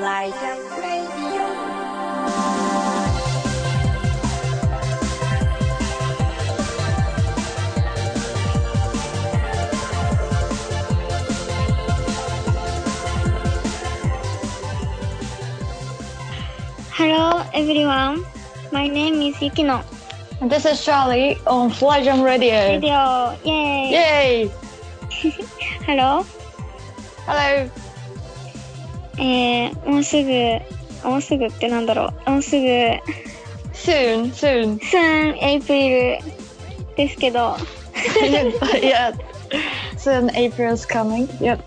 ライジャンレディオハロー、エブリワン。My name is Yukino. This is Charlie on Fly Jump Radio. レディオ、イェーイ Yay! Hello。Hello. えー、もうすぐ、もうすぐってなんだろう。もうすぐ、Soon, soon. soon April ですけど、yeah. Soon April's coming. Yep.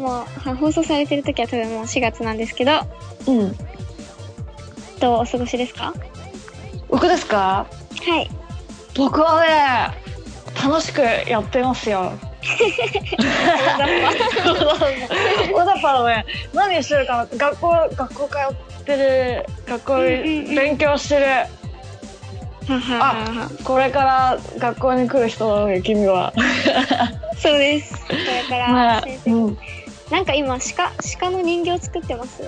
もうは放送されてる時は多分もう4月なんですけど、うん。どうお過ごしですか？僕ですか？はい。僕はね、楽しくやってますよ。大雑把だね。何してるかな？学校、学校通ってる。学校勉強してる。ははははこれから学校に来る人なのよ、君は。そうです。これからまあうん。なんか今、鹿、鹿の人形作ってます？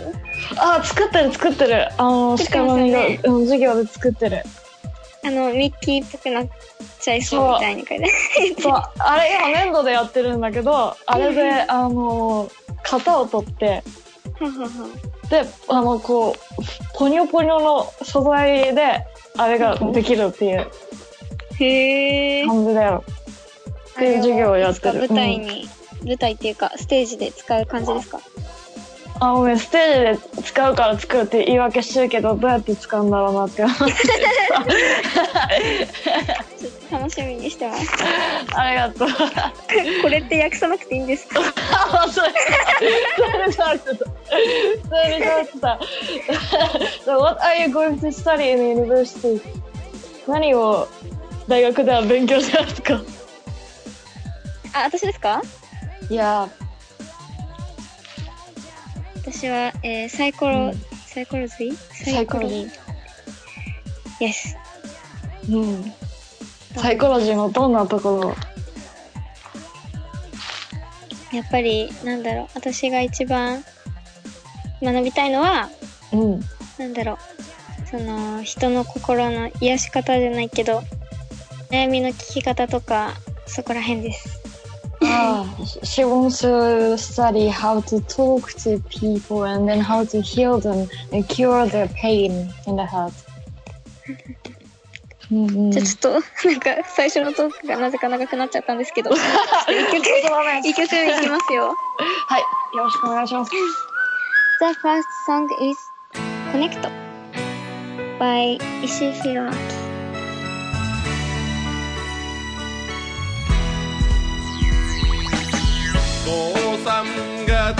あ、作ってる作ってる。あの、作って鹿の人形、うん授業で作ってる。あの、ミッキーっぽくなっちゃいそうみたいに書いて。そう、あれ今粘土でやってるんだけど、あれで、あの、型を取って、で、あの、こう、ポニョポニョの素材で、あれができるっていう。感じだよ。っていう授業をやってる舞台に、舞台っていうか、ステージで使う感じですか？あのね、ステージで使うから作るって言い訳してるけど、どうやって使うんだろうなって思ってちょっと楽しみにしてます。ありがとう。これって訳さなくていいんですか？あ、そう。それで喋ってた。それで喋ってた。so what are you going to study in university? 何を大学では勉強してますか？あ、私ですか？いや、私は、えー、サイコロ、うんサイコロジーサイコロジー。Yes。うん。サイコロジーのどんなところ？やっぱり、なんだろう、私が一番学びたいのは、うん。なんだろう、その、人の心の癒し方じゃないけど、悩みの聞き方とか、そこら辺です。She wants to study how to talk to people and then how to heal them and cure their pain in the heart. うんうん。じゃあちょっと、なんか、最初のトークがなぜか長くなっちゃったんですけど、一曲、一曲いきますよ。はい、よろしくお願いします。The first song is Connect by 石井宏明。父さんが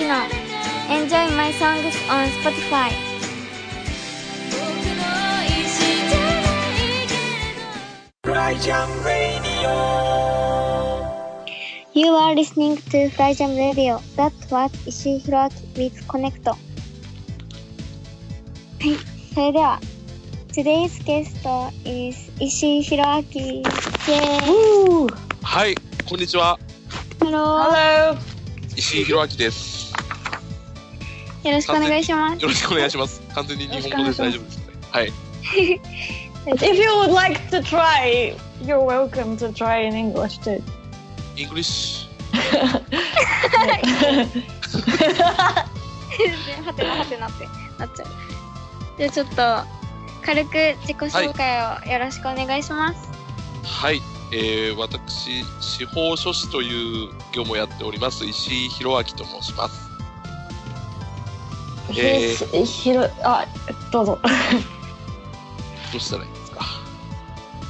Am Yukino. Enjoy my songs on Spotify. You are listening to Fly Jam Radio. That was 石井宏明 with Connect. はい、それでは、Today's guest is 石井宏明。イェーイ Woo! はい、こんにちは。Hello! Hello! 石井宏明です。よろしくお願いします。よろしくお願いします。完全に日本語で大丈夫ですかね。はい。If you would like to try, you're welcome to try in English too. English? はてなはてなってなっちゃう。じゃあちょっと、軽く自己紹介をよろしくお願いします。はい。えー、私、司法書士という業務をやっております、石井宏明と申します。えー、ひひろあ、どうぞ。どうしたらいいですか？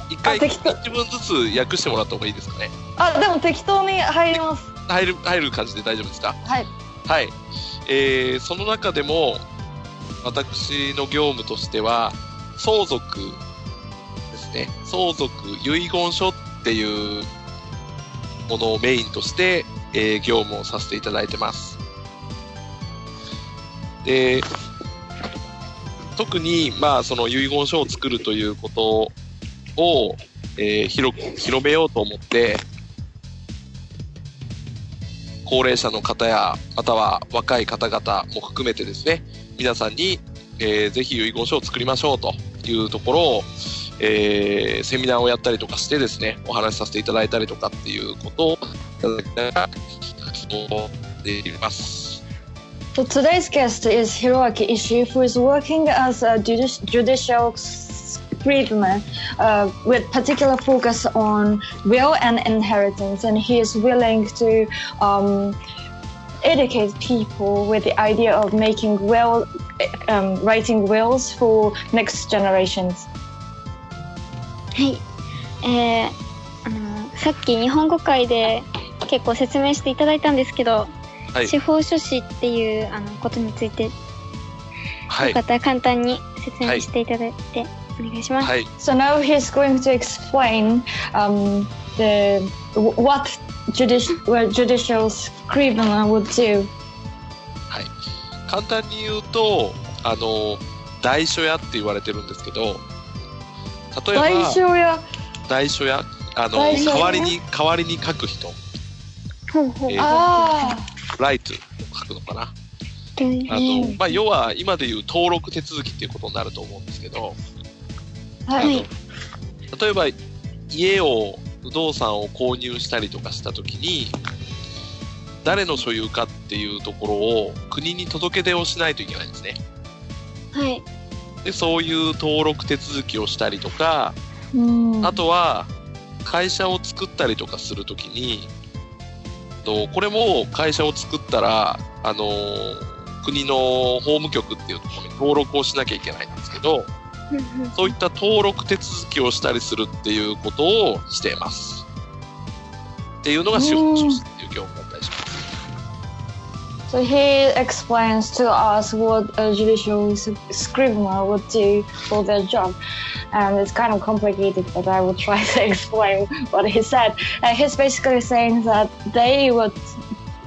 一回、あ適当一文ずつ訳してもらった方がいいですかね？あ、でも適当に入ります。入る、入る感じで大丈夫ですか？はい。はい。えー、その中でも、私の業務としては、相続ですね。相続遺言書っていうものをメインとして、えー業務をさせていただいてます。で、特に、まあ、その遺言書を作るということを、えー広、広めようと思って、高齢者の方や、または若い方々も含めてですね、皆さんに、えーぜひ遺言書を作りましょうというところを、えーセミナーをやったりとかしてですね、お話しさせていただいたりとかっていうことをいただきながら、活動でいます。So today's guest is Hiroaki Ishii, who is working as a judici- judicial scrivener uh, with particular focus on will and inheritance, and he is willing to um, educate people with the idea of making will, um, writing wills for next generations. はい。えー、あの、さっき日本語会で結構説明していただいたんですけど、 はい司法書士っていうあのことについて、はいよか。ったら簡単に説明していただいて、お願いします。はい。So now he's going to explain um, the what judici- what judicial scrivener would do. はい。簡単に言うと、あの、代書屋って言われてるんですけど、例えば、代書や代書屋？あの、代書屋？代わりに、代わりに書く人、ほうほう。えーあライトを書くのかな。あうんの、まあ、要は今でいう登録手続きっていうことになると思うんですけど、あ、ははいい。例えば家を、不動産を購入したりとかしたときに、誰の所有かっていうところを国に届け出をしないといけないんですね。はい。で、そういう登録手続きをしたりとか、うんあとは、会社を作ったりとかするときに、とこれも会社を作ったら、あの国の法務局っていうところに登録をしなきゃいけないんですけど、そういった登録手続きをしたりするっていうことをしています。っていうのが司法書士っていう業務。So he explains to us what a judicial scrivener would do for their job. And it's kind of complicated, but I will try to explain what he said. Uh, he's basically saying that they would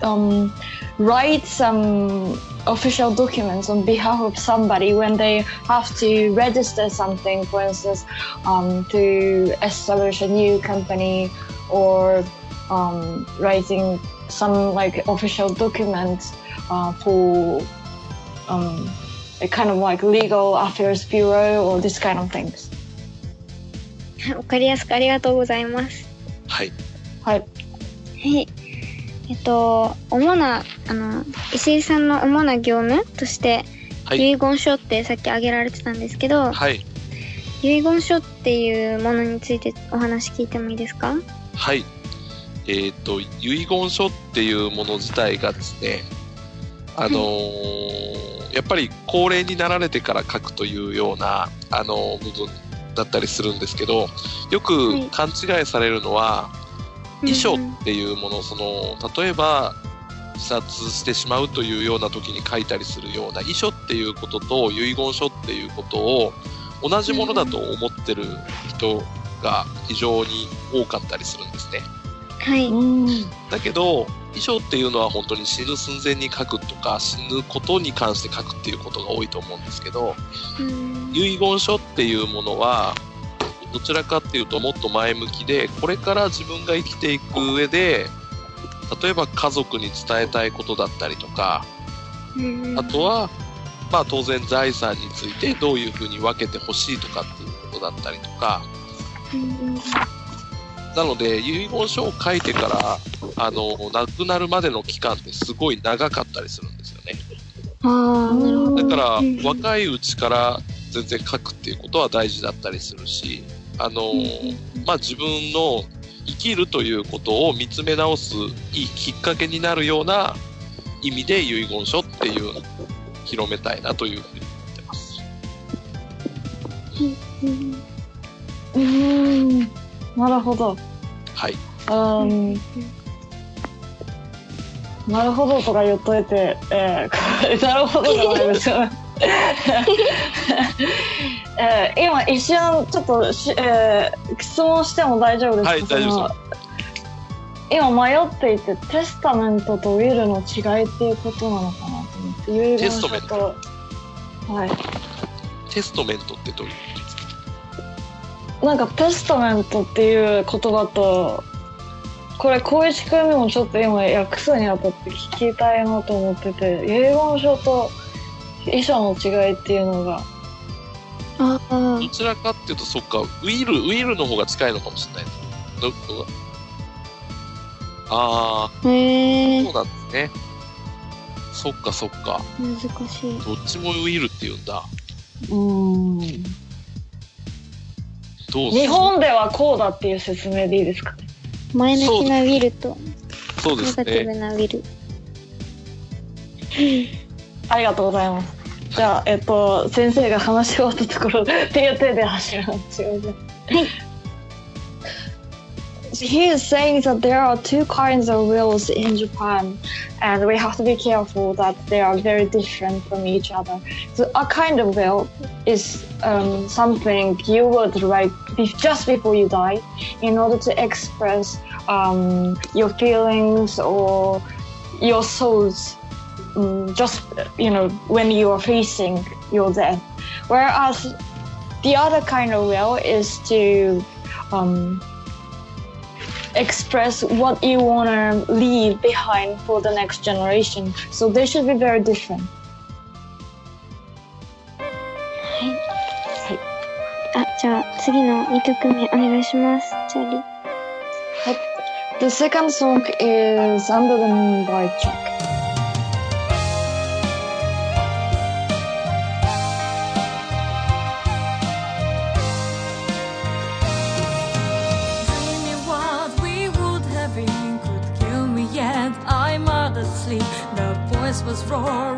um, write some official documents on behalf of somebody when they have to register something, for instance, um, to establish a new company or um, writing some like official documents uh, for um, a kind of like legal affairs bureau or this kind of things. わかりやすくありがとうございます。はい。はい。はい。えっと、主な、あの、石井さんの主な業務として、はい。遺言書ってさっき挙げられてたんですけど、はい。遺言書っていうものについてお話聞いてもいいですか？はい。えっ、と、遺言書っていうもの自体がですね、あのーやっぱり高齢になられてから書くというような、あの部分だったりするんですけど、よく勘違いされるのは、遺書っていうもの、その、例えば、自殺してしまうというような時に書いたりするような遺書っていうことと遺言書っていうことを同じものだと思ってる人が非常に多かったりするんですね。はい。うん。だけど、遺書っていうのは本当に死ぬ寸前に書くとか、死ぬことに関して書くっていうことが多いと思うんですけど、うん遺言書っていうものは、どちらかっていうともっと前向きで、これから自分が生きていく上で、例えば家族に伝えたいことだったりとか、うんあとは、まあ当然財産についてどういうふうに分けてほしいとかっていうことだったりとか、うんなので遺言書を書いてから、あの、亡くなるまでの期間ってすごい長かったりするんですよね。だからうん、若いうちから全然書くっていうことは大事だったりするし、あの、まあ自分の生きるということを見つめ直すいいきっかけになるような意味で遺言書っていうのを広めたいなというふうに思ってます。うんうん。なるほど。はい。うん。なるほどとか言っといて、えー、なるほどじゃないですよね。えー、今一瞬ちょっとし、えー、質問しても大丈夫ですか？はい大丈夫です今迷っていてテスタメントとウィルの違いっていうことなのかなと思ってテストメン書とはいテストメントってどういう？なんかテスタメントっていう言葉とこれ小石君にもちょっと今訳すにあたって聞きたいなと思ってて遺言書と遺書の違いっていうのがああどちらかっていうと、そっか、ウィル、ウィルの方が近いのかもしれない。どどあへえあ、そうなんですね。そっかそっか。難しい。どっちもウィルって言うんだ。うんどうす日本ではこうだっていう説明でいいですかね？前向きなウィルとそうですネガティブね。なウィル。ありがとうございます。じゃあえっと先生が話し終わったところでっていう手で走るのすい。ません He is saying that there are two kinds of wills in Japan, and we have to be careful that they are very different from each other. So, a kind of will is um, something you would write just before you die in order to express um, your feelings or your souls um, just you know when you are facing your death whereas the other kind of will is to um, express what you want to leave behind for the next generation so they should be very different あ、じゃあ次の2曲目お願いします。チャーリー。 the second song is under the moon by chuck roar.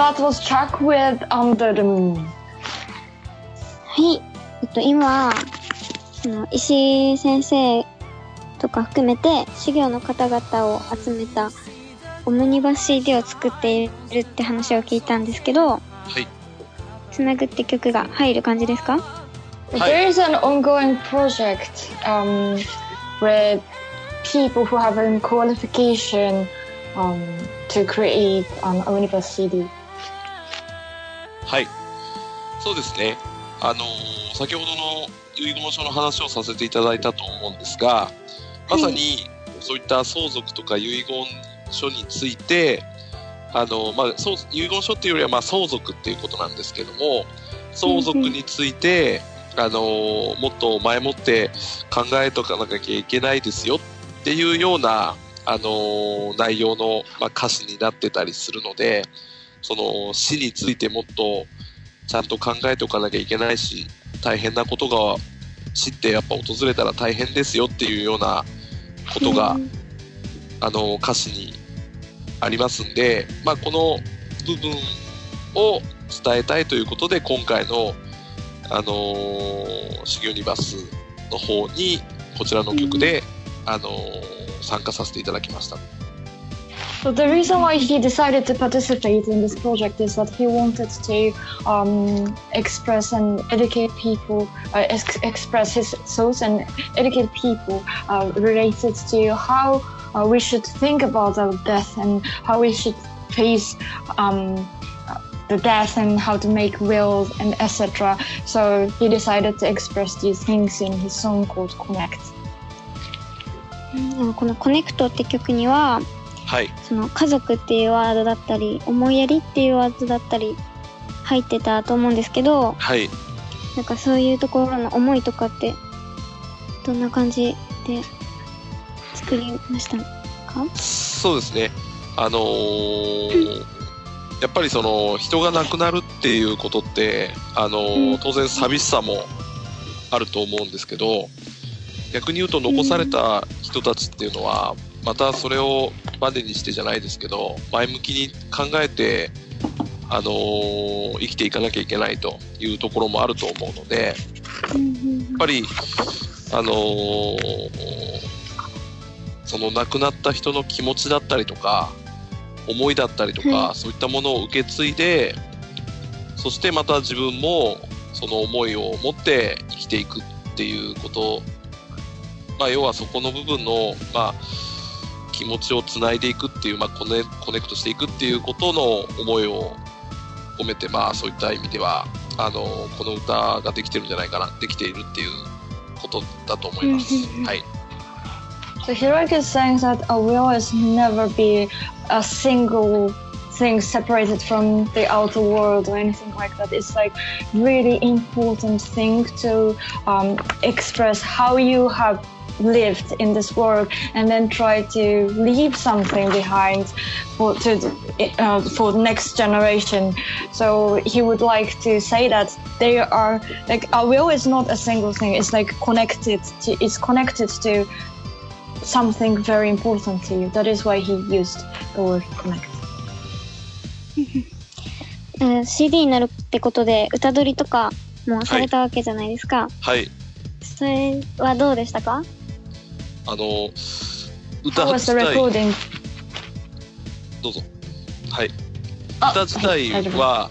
That was Chuck with Under the Moon. はい。えっと、今、その、石井先生とか含めて、修行の方々を集めた、オムニバス CD を作っているって話を聞いたんですけど、はい。つなぐって曲が入る感じですかはい There is an ongoing project um, with people who have a qualification um, to create an omnibus CD. はい。そうですね。あのー先ほどの遺言書の話をさせていただいたと思うんですが、まさにそういった相続とか遺言書について、あのーまあ、相遺言書っていうよりはまあ相続っていうことなんですけども、相続について、あのーもっと前もって考えとかなきゃいけないですよっていうような、あのー内容の、まあ、歌詞になってたりするので、その死についてもっとちゃんと考えておかなきゃいけないし、大変なことが死ってやっぱ訪れたら大変ですよっていうようなことが、あの歌詞にありますんで、まあ、この部分を伝えたいということで今回の、あのー、シギュニバスの方にこちらの曲で、あのー参加させていただきました。So the reason why he decided to participate in this project is that he wanted to um, express and educate people, uh, ex- express his thoughts and educate people uh, related to how uh, we should think about our death and how we should face um, the death and how to make wills and etc. So he decided to express these things in his song called Connect. うんでもこのコネクトって曲には、 はい。その家族っていうワードだったり、思いやりっていうワードだったり、入ってたと思うんですけど、はい。なんかそういうところの思いとかって、どんな感じで作りましたか？そうですね。あのーやっぱりその人が亡くなるっていうことって、あのーうん当然寂しさもあると思うんですけど、逆に言うと残された人たちっていうのは、またそれをバネにしてじゃないですけど、前向きに考えて、あのー生きていかなきゃいけないというところもあると思うので、やっぱり、あのーその亡くなった人の気持ちだったりとか、思いだったりとか、はそういったものを受け継いで、そしてまた自分もその思いを持って生きていくっていうこと、まあ、要はそこの部分の、まあ、気持ちをつないでいくっていう、まあ、コネコネクトしていくっていうことの思いを込めて、まあ、そういった意味では、あの、この歌ができてるんじゃないかな、できているっていうことだと思いますはい。So Hiroki is saying that a will is never be a single thing separated from the outer world or anything like that. It's like really important thing to um, express how you have lived in this world and then try to leave something behind for to uh, for the next generation so he would like to say that they are like a will is not a single thing it's like connected to it's connected to something very important to you. That is why he used the word connect. えー CD になるってことで歌取りとかもされたわけじゃないですか。はい。それはどうでしたか あの、歌自体?どうぞ。はい。あ歌自体は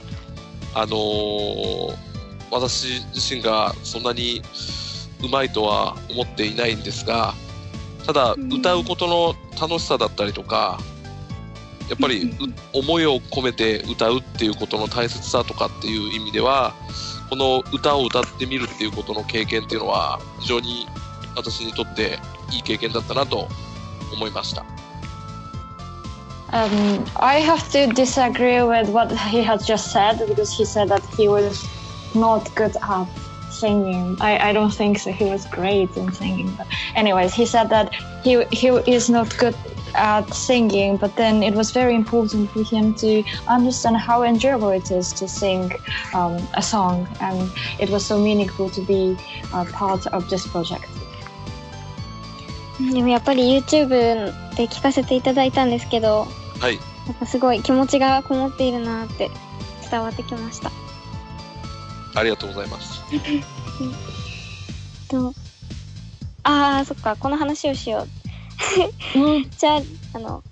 あのー私自身がそんなにうまいとは思っていないんですが、ただ、うん歌うことの楽しさだったりとか、やっぱりう思いを込めて歌うっていうことの大切さとかっていう意味では、この歌を歌ってみるっていうことの経験っていうのは、非常に私にとっていい経験だったなと思いました。 Um, I have to disagree with what he has just said because he said that he was not good at singing. I, I don't think so. He was great in singing. But anyways, he said that he he is not good at singing, but then it was very important for him to understand how enjoyable it is to sing um, a song, and it was so meaningful to be a part of this project. でもやっぱり YouTube で聞かせていただいたんですけど、はい。やっぱすごい気持ちがこもっているなって伝わってきました。ありがとうございます。と、あー、そっか、この話をしよう。うん。じゃあ、あの、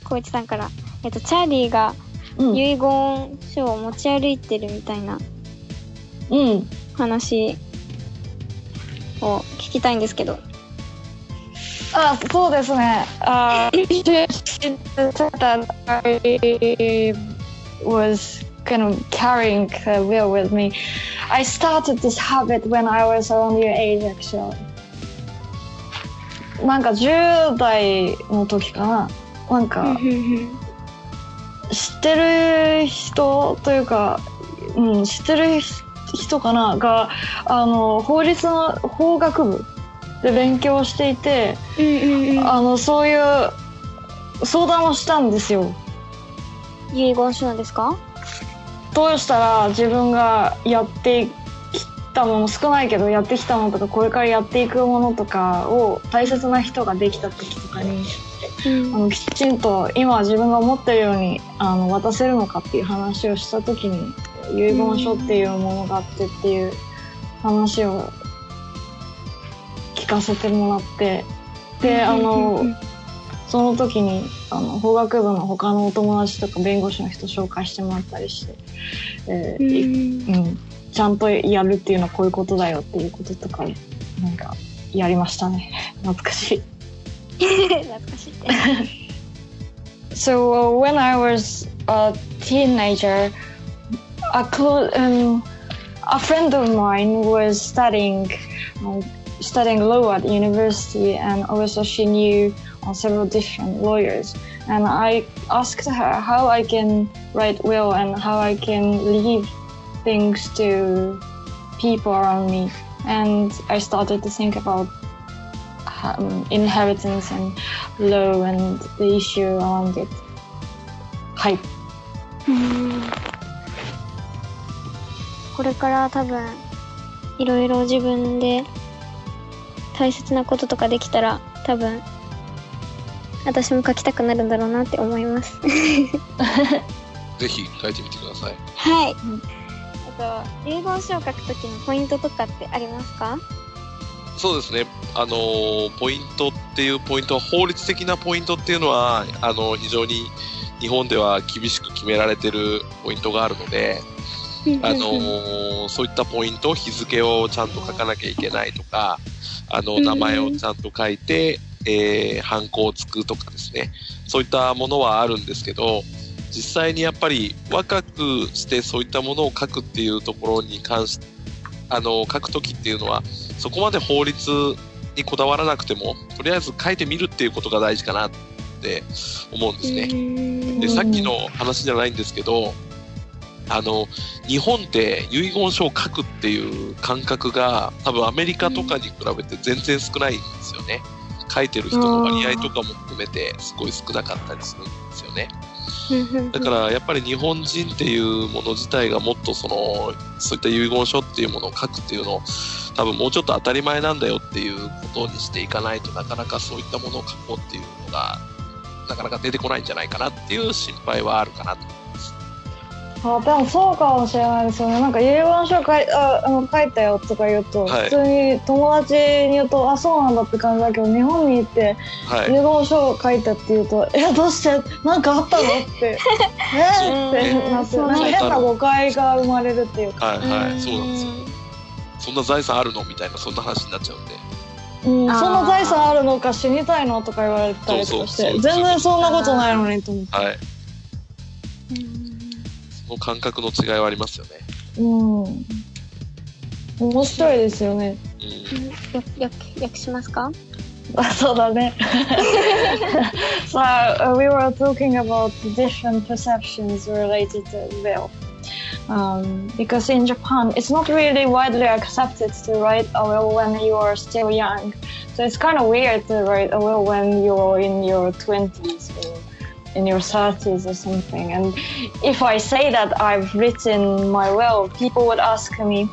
光一さんから、えっと、チャーリーがうん。遺言書を持ち歩いてるみたいなうん。話を聞きたいんですけど。あ、そうですね。あ、she she said that I was kind of carrying the wheel with me. I started this habit when I was around your age actually. なんか10代の時かな。なんか知ってる人というか、うん、知ってる人かなが、あの、法律の法学部で勉強していて、うんうんうん。あの、そういう相談をしたんですよ。遺言書なんですか？どうしたら自分がやってきたもの少ないけどやってきたものとかこれからやっていくものとかを大切な人ができた時とかにうんあのきちんと今自分が思ってるようにあの渡せるのかっていう話をした時に遺言書っていうものがあってっていう話を聞かせてもらってであのその時にあの法学部の他のお友達とか弁護士の人紹介してもらったりして、えうーうん、ちゃんとやるっていうのはこういうことだよっていうこととかなんかやりましたね 懐かしい。懐かしいって。So uh, when I was a teenager, a, clo- um, a friend of mine was studying um, studying law at university, and also she knew uh, several different lawyers. And I asked her how I can write will and how I can leave things to people around me. And I started to think about um, inheritance and law and the issue around it. はい。うんこれから多分、いろいろ自分で 大切なこととかできたら、多分、私も書きたくなるんだろうなって思います。ぜひ書いてみてください。はい。あと、遺言書を書くときのポイントとかってありますか？そうですね。あのーポイントっていうポイントは、法律的なポイントっていうのは、あの非常に日本では厳しく決められてるポイントがあるので、あのーそういったポイント、日付をちゃんと書かなきゃいけないとか、あの、うん。名前をちゃんと書いて、えー、ハンコをつくとかですね、そういったものはあるんですけど、実際にやっぱり若くしてそういったものを書くっていうところに関して、あの、書くときっていうのは、そこまで法律にこだわらなくても、とりあえず書いてみるっていうことが大事かなって思うんですね。で、さっきの話じゃないんですけど、あの、日本って遺言書を書くっていう感覚が多分アメリカとかに比べて全然少ないんですよね。書いてる人の割合とかも含めてすごい少なかったりするんですよね。だからやっぱり日本人っていうもの自体がもっとその、そういった遺言書っていうものを書くっていうのを多分もうちょっと当たり前なんだよっていうことにしていかないとなかなかそういったものを書こうっていうのがなかなか出てこないんじゃないかなっていう心配はあるかなと思います。あでもそうかもしれないですよね。なんか遺言書書いああの書いたよとか言うと、はい。普通に友達に言うと、あ、そうなんだって感じだけど、日本に行って遺はい。言書を書いたって言うと、え、どうして？なんかあったの？って、え？ってなって、そうなんか変な誤解が生まれるっていうか、はいはい。そうなんですよ。そんな財産あるの？みたいな、そんな話になっちゃうんで。うん、あー。そんな財産あるのか死にたいの？とか言われたりとかして、そうそうそう全然そんなことないのにと思って。はい。その感覚の違いはありますよね。うん。面白いですよね。うん。訳訳しますかあそうだね。so uh, we were talking about the different perceptions related to will. Um, because in Japan, it's not really widely accepted to write a will when you are still young. So it's kind of weird to write a will when you're in your 20s or in your 30s or something. And if I say that I've written my will, people would ask me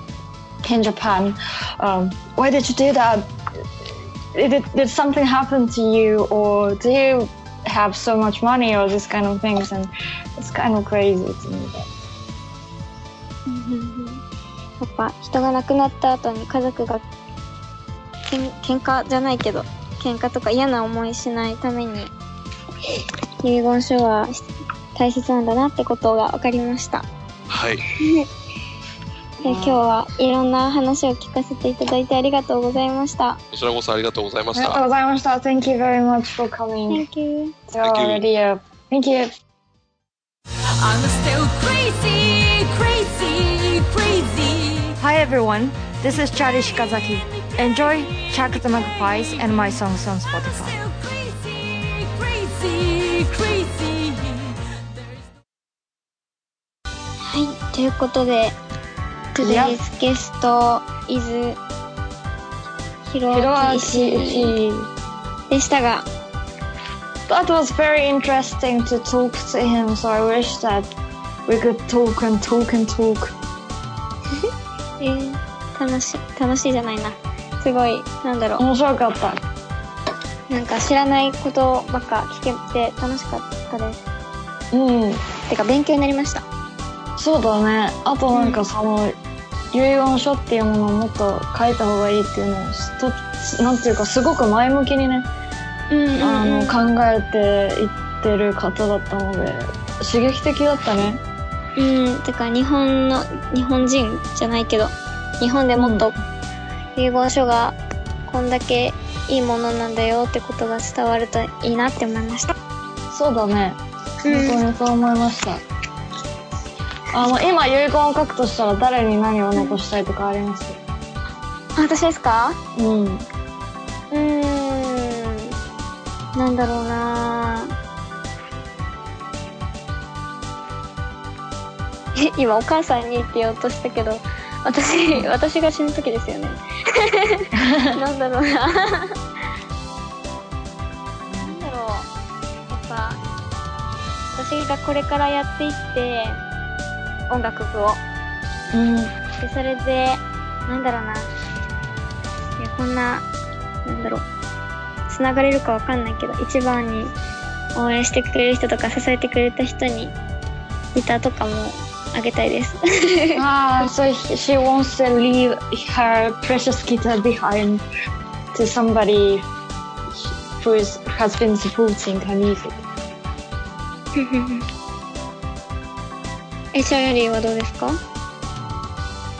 in Japan, um, why did you do that? Did, did something happen to you or do you have so much money or this kind of things? And it's kind of crazy to me. That うんうんうんやっぱ人が亡くなった後に家族がけん喧嘩じゃないけど喧嘩とか嫌な思いしないために 遺言書は大切なんだなってことが分かりました。はい。で今日はいろんな話を聞かせていただいてありがとうございました。こちらこそありがとうございましありがとうた。ございました。Thank you very much for coming. Thank you. our video. Thank you. I'm still crazy, crazy, crazy. Hi everyone, this is Chari Shikazaki. Enjoy the Magpies and my songs on Spotify. はい、ということで、Today's guest is ひろあきでしたが、That was very interesting to talk to him, so I wish that we could talk and talk and talk. えー楽しい、楽しいじゃないな。すごい、なんだろ面白かった。う。なんか知らないことばっか聞けて楽しかったです。うん。てか勉強になりました。そうだね。あとなんかその、遺言書っていうものをもっと書いた方がいいっていうのを一つ、なんていうかすごく前向きにね、うんあの、考えていってる方だったので、刺激的だったね。うん、てか日本の、日本人じゃないけど、日本でもっと遺言書がこんだけいいものなんだよってことが伝わるといいなって思いました。そうだね。本当にそう思いました。あの、今遺言を書くとしたら誰に何を残したいとかあります？あ私ですか？うん。うーん、なんだろうなえ、今お母さんにって言おうとしたけど、私、私が死ぬ時ですよね。なんだろうななんだろう。やっぱ、私がこれからやっていって、音楽部を。うん。で、それで、なんだろうな。いや、こんな、なんだろう。繋がれるかわかんないけど、一番に応援してくれる人とか支えてくれた人に、ギターとかもあげたいです。Ah, so she wants to leave her precious guitar behind to somebody who is, has been supporting her music. え、シャーリーはどうですか？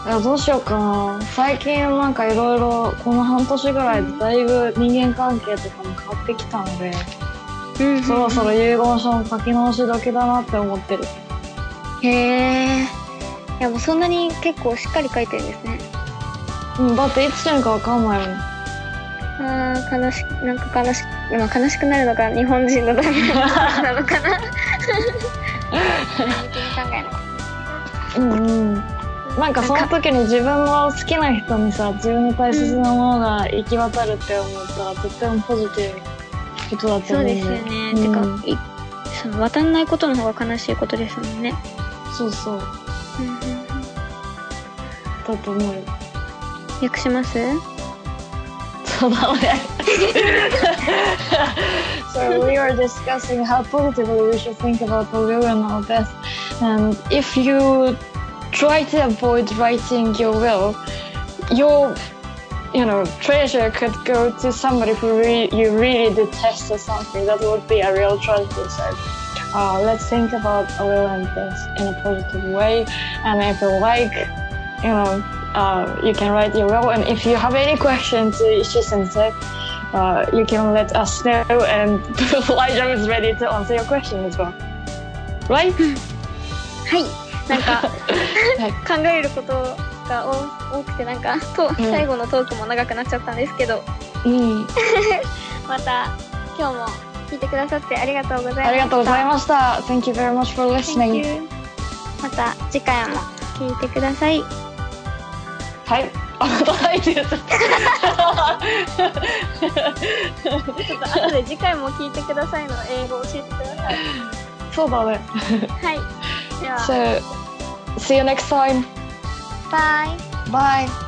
いやどうしようかな。最近なんかいろいろこの半年ぐらいでだいぶ人間関係とかも変わってきたので、うんそろそろ遺言書の書き直し時だなって思ってる。へえ。いや、もうそんなに結構しっかり書いてるんですね。うん、だっていつ死ぬかわかんないもん。あー、悲し、なんか悲し、まあ悲しくなるのが日本人のダメなのかな。うんうん。なんかその時に自分の好きな人にさ、自分の大切なものが行き渡るって思ったら、とってもポジティブなことだと思うんそうですよね。うんてか、いその渡んないことの方が悲しいことですもんね。そうそう。だと思うよ。訳しますそうだね。so we were discussing how positively we should think about the will and all this. And if you try to avoid writing your will, your you know treasure could go to somebody who re- you really detest or something. That would be a real tragedy. So uh, let's think about a will and this in a positive way. And if you like, you know, uh, you can write your will. And if you have any questions to Ishi Sensei, uh, you can let us know. And Elijah is ready to answer your question as well. Right? はい。なんか、はい考えることが多多くて、なんか、とうん最後のトークも長くなっちゃったんですけど、うん。また、今日も 聞いてくださってありがとうございました。ありがとうございました。Thank you very much for listening. また次回も聞いてください。はい。あ、また入ってる。ちょっと後で次回も聞いてくださいの英語を教えてください。そうだね。はい。では、So, see you next time. バイ。Bye.